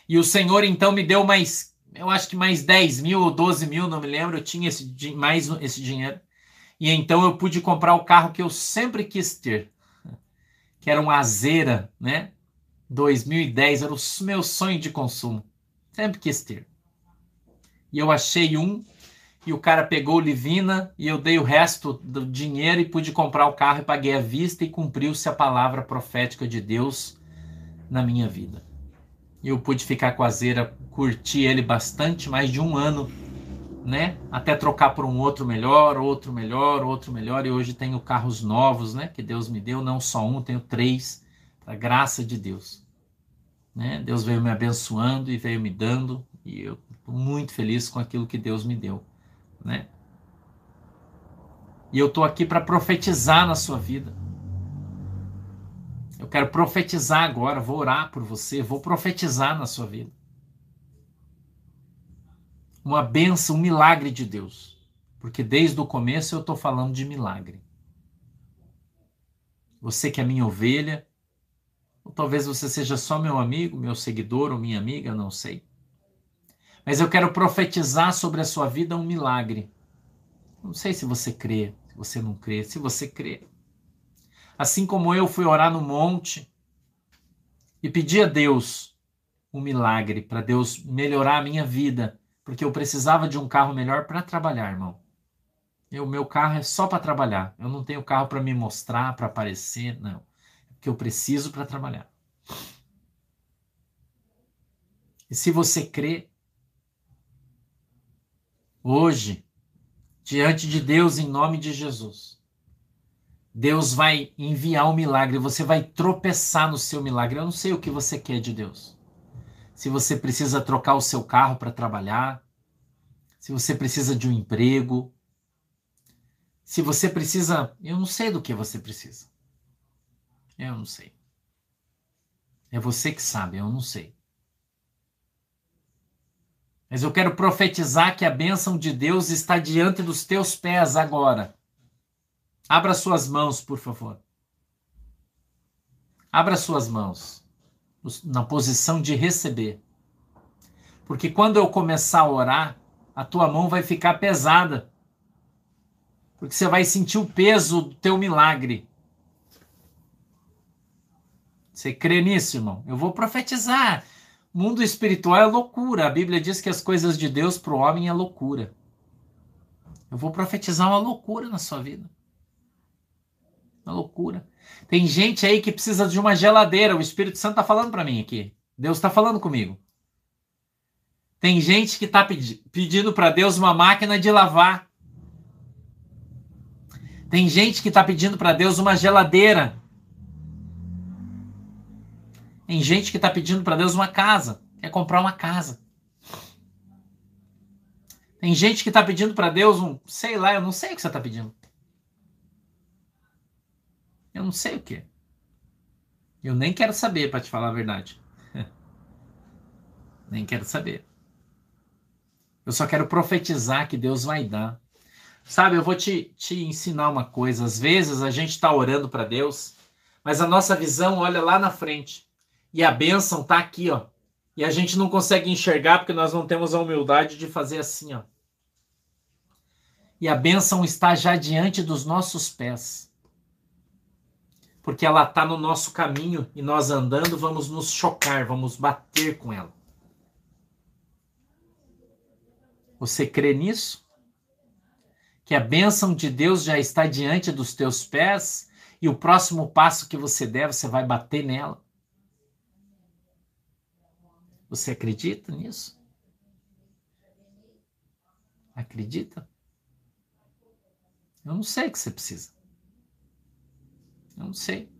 E o Senhor então me deu mais, eu acho que mais 10 mil ou 12 mil, não me lembro. Eu tinha esse, mais esse dinheiro. E então eu pude comprar o carro que eu sempre quis ter, que era um Azera, né? 2010, era o meu sonho de consumo. Sempre quis ter. E eu achei um, e o cara pegou Livina, e eu dei o resto do dinheiro e pude comprar o carro e paguei à vista e cumpriu-se a palavra profética de Deus na minha vida. E eu pude ficar com a Azera, curti ele bastante, mais de um ano né? Até trocar por um outro melhor, outro melhor, outro melhor. E hoje tenho carros novos, né? Que Deus me deu, não só um, tenho três, a graça de Deus. Né? Deus veio me abençoando e veio me dando, e eu estou muito feliz com aquilo que Deus me deu, né? E eu estou aqui para profetizar na sua vida. Eu quero profetizar agora, vou orar por você, vou profetizar na sua vida uma benção, um milagre de Deus. Porque desde o começo eu estou falando de milagre. Você que é minha ovelha, ou talvez você seja só meu amigo, meu seguidor ou minha amiga, não sei. Mas eu quero profetizar sobre a sua vida um milagre. Não sei se você crê, se você não crê, se você crê. Assim como eu fui orar no monte e pedi a Deus um milagre para Deus melhorar a minha vida porque eu precisava de um carro melhor para trabalhar, irmão. O meu carro é só para trabalhar. Eu não tenho carro para me mostrar, para aparecer, não. É porque eu preciso para trabalhar. E se você crê, hoje, diante de Deus, em nome de Jesus, Deus vai enviar um milagre, você vai tropeçar no seu milagre. Eu não sei o que você quer de Deus. Se você precisa trocar o seu carro para trabalhar, se você precisa de um emprego, se você precisa. Eu não sei do que você precisa. Eu não sei. É você que sabe, eu não sei. Mas eu quero profetizar que a bênção de Deus está diante dos teus pés agora. Abra suas mãos, por favor. Abra suas mãos na posição de receber. Porque quando eu começar a orar, a tua mão vai ficar pesada. Porque você vai sentir o peso do teu milagre. Você crê nisso, irmão? Eu vou profetizar. Mundo espiritual é loucura. A Bíblia diz que as coisas de Deus para o homem é loucura. Eu vou profetizar uma loucura na sua vida. Uma loucura. Tem gente aí que precisa de uma geladeira. O Espírito Santo está falando para mim aqui. Deus está falando comigo. Tem gente que está pedi pedindo para Deus uma máquina de lavar. Tem gente que está pedindo para Deus uma geladeira. Tem gente que está pedindo para Deus uma casa. Quer comprar uma casa. Tem gente que está pedindo para Deus um. Sei lá, eu não sei o que você está pedindo. Eu não sei o que. Eu nem quero saber, para te falar a verdade. <laughs> nem quero saber. Eu só quero profetizar que Deus vai dar. Sabe, eu vou te, te ensinar uma coisa. Às vezes a gente está orando para Deus, mas a nossa visão olha lá na frente. E a bênção está aqui, ó. E a gente não consegue enxergar porque nós não temos a humildade de fazer assim, ó. E a bênção está já diante dos nossos pés porque ela está no nosso caminho e nós andando vamos nos chocar, vamos bater com ela. Você crê nisso? Que a bênção de Deus já está diante dos teus pés e o próximo passo que você der, você vai bater nela? Você acredita nisso? Acredita? Eu não sei o que você precisa. Eu não sei.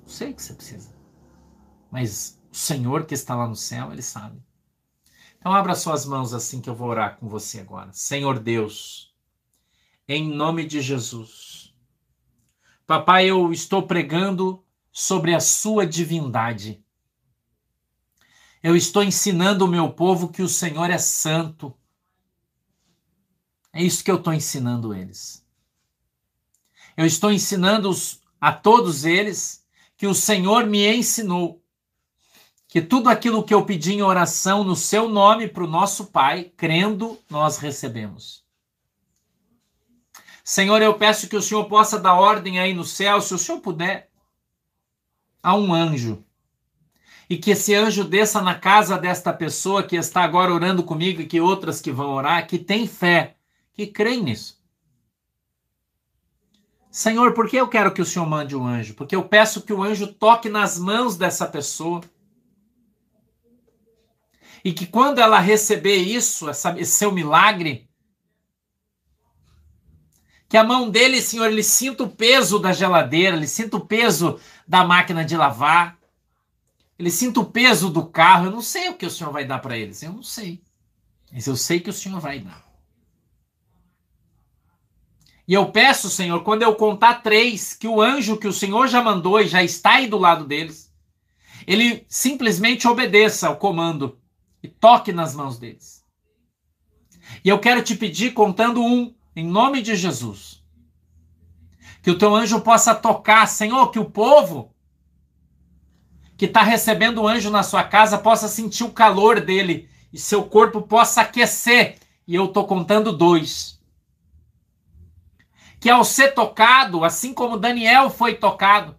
Não sei o que você precisa. Mas o Senhor que está lá no céu, Ele sabe. Então abra suas mãos assim que eu vou orar com você agora. Senhor Deus, em nome de Jesus. Papai, eu estou pregando sobre a sua divindade. Eu estou ensinando o meu povo que o Senhor é santo. É isso que eu estou ensinando eles. Eu estou ensinando a todos eles que o Senhor me ensinou que tudo aquilo que eu pedi em oração no seu nome para o nosso Pai, crendo, nós recebemos. Senhor, eu peço que o Senhor possa dar ordem aí no céu, se o Senhor puder, a um anjo. E que esse anjo desça na casa desta pessoa que está agora orando comigo e que outras que vão orar, que tem fé, que creem nisso. Senhor, por que eu quero que o Senhor mande um anjo? Porque eu peço que o anjo toque nas mãos dessa pessoa. E que quando ela receber isso, essa, esse seu milagre, que a mão dele, Senhor, ele sinta o peso da geladeira, ele sinta o peso da máquina de lavar, ele sinta o peso do carro. Eu não sei o que o Senhor vai dar para eles, eu não sei. Mas eu sei que o Senhor vai dar. E eu peço, Senhor, quando eu contar três, que o anjo que o Senhor já mandou e já está aí do lado deles, ele simplesmente obedeça ao comando e toque nas mãos deles. E eu quero te pedir, contando um, em nome de Jesus, que o teu anjo possa tocar, Senhor, que o povo que está recebendo o anjo na sua casa possa sentir o calor dele e seu corpo possa aquecer. E eu estou contando dois que ao ser tocado, assim como Daniel foi tocado,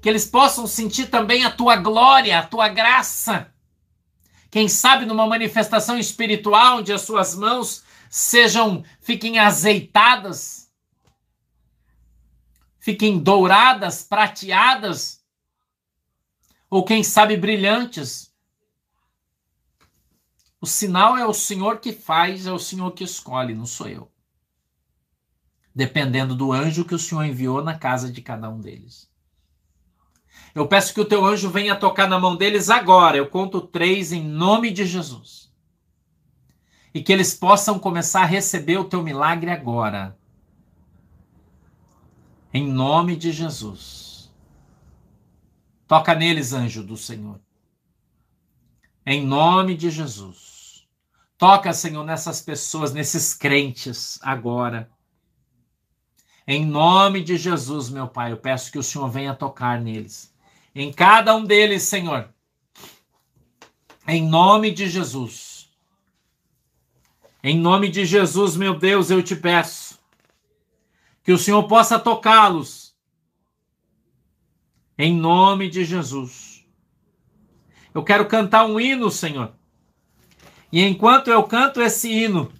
que eles possam sentir também a tua glória, a tua graça. Quem sabe numa manifestação espiritual onde as suas mãos sejam, fiquem azeitadas, fiquem douradas, prateadas, ou quem sabe brilhantes, O sinal é o Senhor que faz, é o Senhor que escolhe, não sou eu. Dependendo do anjo que o Senhor enviou na casa de cada um deles. Eu peço que o teu anjo venha tocar na mão deles agora. Eu conto três em nome de Jesus. E que eles possam começar a receber o teu milagre agora. Em nome de Jesus. Toca neles, anjo do Senhor. Em nome de Jesus. Toca, Senhor, nessas pessoas, nesses crentes agora. Em nome de Jesus, meu Pai, eu peço que o Senhor venha tocar neles. Em cada um deles, Senhor. Em nome de Jesus. Em nome de Jesus, meu Deus, eu te peço que o Senhor possa tocá-los. Em nome de Jesus. Eu quero cantar um hino, Senhor. E enquanto eu canto esse hino,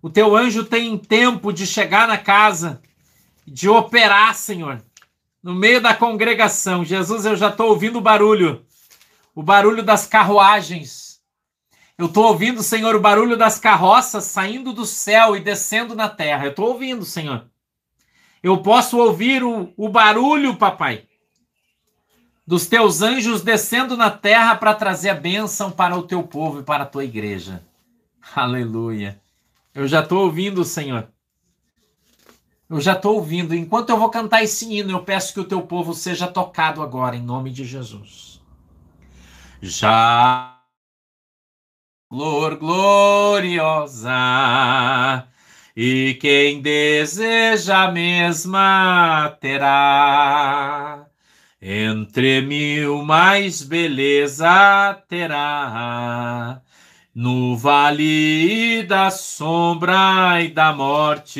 o teu anjo tem tempo de chegar na casa, de operar, Senhor, no meio da congregação. Jesus, eu já estou ouvindo o barulho, o barulho das carruagens. Eu estou ouvindo, Senhor, o barulho das carroças saindo do céu e descendo na terra. Eu estou ouvindo, Senhor. Eu posso ouvir o, o barulho, papai, dos teus anjos descendo na terra para trazer a bênção para o teu povo e para a tua igreja. Aleluia. Eu já estou ouvindo, Senhor. Eu já estou ouvindo. Enquanto eu vou cantar esse hino, eu peço que o teu povo seja tocado agora, em nome de Jesus. Já flor gloriosa, e quem deseja a mesma terá entre mil mais beleza terá. No vale da sombra e da morte,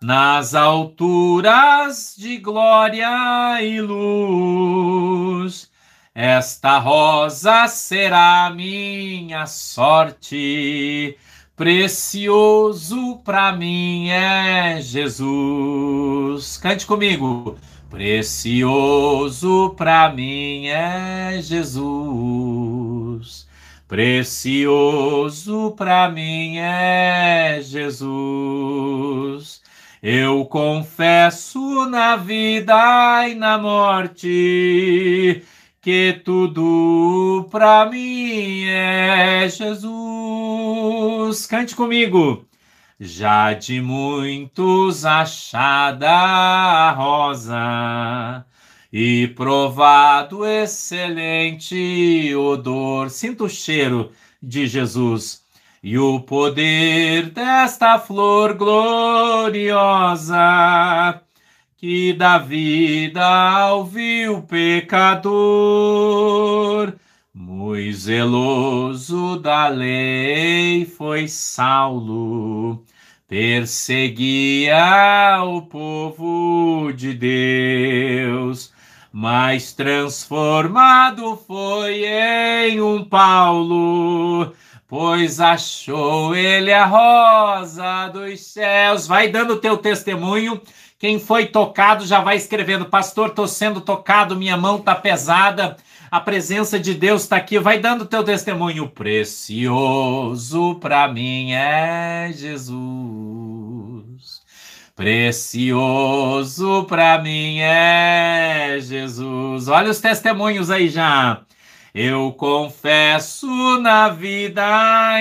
nas alturas de glória e luz, esta rosa será minha sorte. Precioso para mim é Jesus. Cante comigo. Precioso para mim é Jesus. Precioso para mim é Jesus. Eu confesso na vida e na morte que tudo para mim é Jesus. Cante comigo já de muitos achada a rosa e provado excelente odor. Sinto o cheiro de Jesus e o poder desta flor gloriosa que dá vida ao vil pecador. Muito zeloso da lei foi Saulo, perseguia o povo de Deus, mas transformado foi em um Paulo, pois achou ele a rosa dos céus. Vai dando teu testemunho. Quem foi tocado já vai escrevendo, pastor, estou sendo tocado, minha mão está pesada a presença de Deus está aqui. Vai dando teu testemunho. Precioso para mim é Jesus. Precioso para mim é Jesus. Olha os testemunhos aí já. Eu confesso na vida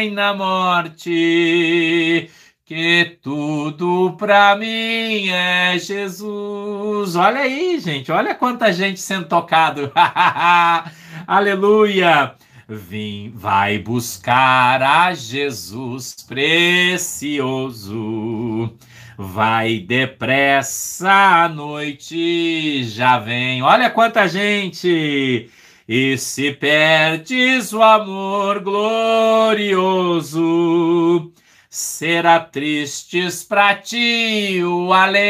e na morte que tudo para mim é Jesus. Olha aí, gente, olha quanta gente sendo tocado. <laughs> Aleluia. Vim, vai buscar a Jesus precioso. Vai depressa a noite já vem. Olha quanta gente. E se perdes o amor glorioso, será tristes para ti o além.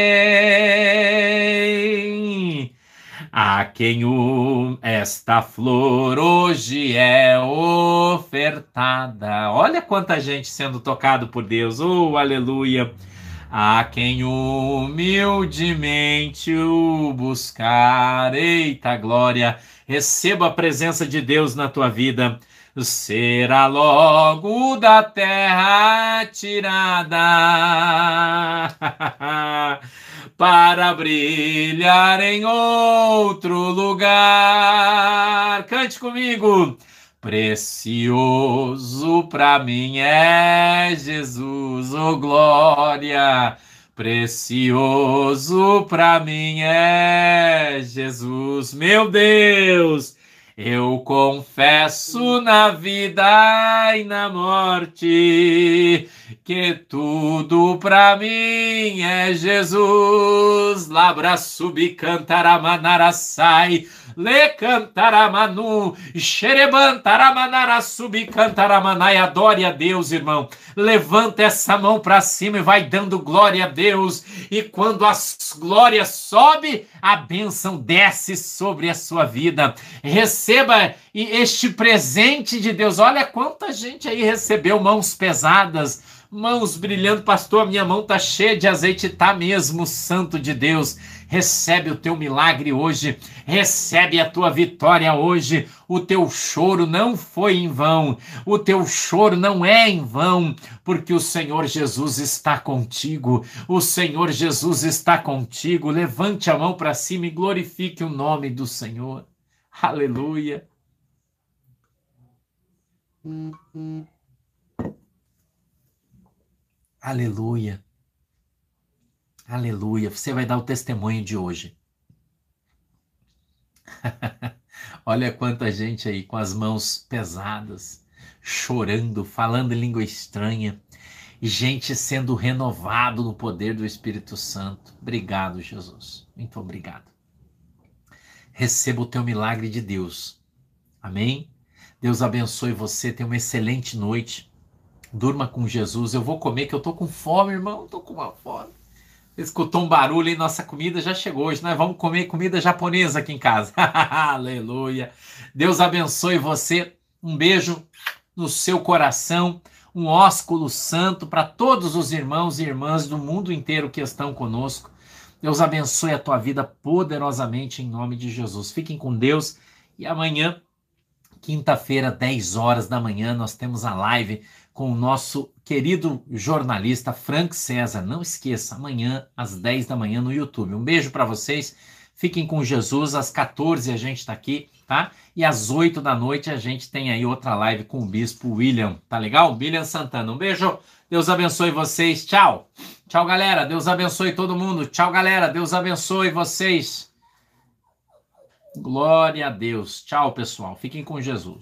A quem o, esta flor hoje é ofertada. Olha quanta gente sendo tocado por Deus. Oh, aleluia. A quem humildemente o buscar. Eita glória. Receba a presença de Deus na tua vida. Será logo da terra tirada <laughs> para brilhar em outro lugar. Cante comigo. Precioso para mim é Jesus, oh glória. Precioso para mim é Jesus, meu Deus. Eu confesso na vida e na morte que tudo para mim é Jesus. Labra subi sai le cantaramanu, xerebantaramanara subi cantaramanai. Adore a Deus, irmão. Levanta essa mão para cima e vai dando glória a Deus. E quando as glórias sobe, a bênção desce sobre a sua vida. Receba este presente de Deus. Olha quanta gente aí recebeu mãos pesadas mãos brilhando, pastor, minha mão tá cheia de azeite, tá mesmo, santo de Deus. Recebe o teu milagre hoje, recebe a tua vitória hoje. O teu choro não foi em vão, o teu choro não é em vão, porque o Senhor Jesus está contigo. O Senhor Jesus está contigo. Levante a mão para cima e glorifique o nome do Senhor. Aleluia. Aleluia. Aleluia. Você vai dar o testemunho de hoje. <laughs> Olha quanta gente aí com as mãos pesadas, chorando, falando língua estranha, gente sendo renovado no poder do Espírito Santo. Obrigado, Jesus. Muito obrigado. Receba o teu milagre de Deus. Amém? Deus abençoe você. Tenha uma excelente noite. Durma com Jesus. Eu vou comer que eu tô com fome, irmão. Tô com uma fome. Escutou um barulho e nossa comida já chegou hoje. Nós vamos comer comida japonesa aqui em casa. <laughs> Aleluia. Deus abençoe você. Um beijo no seu coração. Um ósculo santo para todos os irmãos e irmãs do mundo inteiro que estão conosco. Deus abençoe a tua vida poderosamente em nome de Jesus. Fiquem com Deus e amanhã, quinta-feira, 10 horas da manhã, nós temos a live com o nosso querido jornalista Frank César. Não esqueça, amanhã às 10 da manhã no YouTube. Um beijo para vocês. Fiquem com Jesus. Às 14 a gente está aqui, tá? E às 8 da noite a gente tem aí outra live com o bispo William. Tá legal? William Santana. Um beijo. Deus abençoe vocês. Tchau. Tchau, galera. Deus abençoe todo mundo. Tchau, galera. Deus abençoe vocês. Glória a Deus. Tchau, pessoal. Fiquem com Jesus.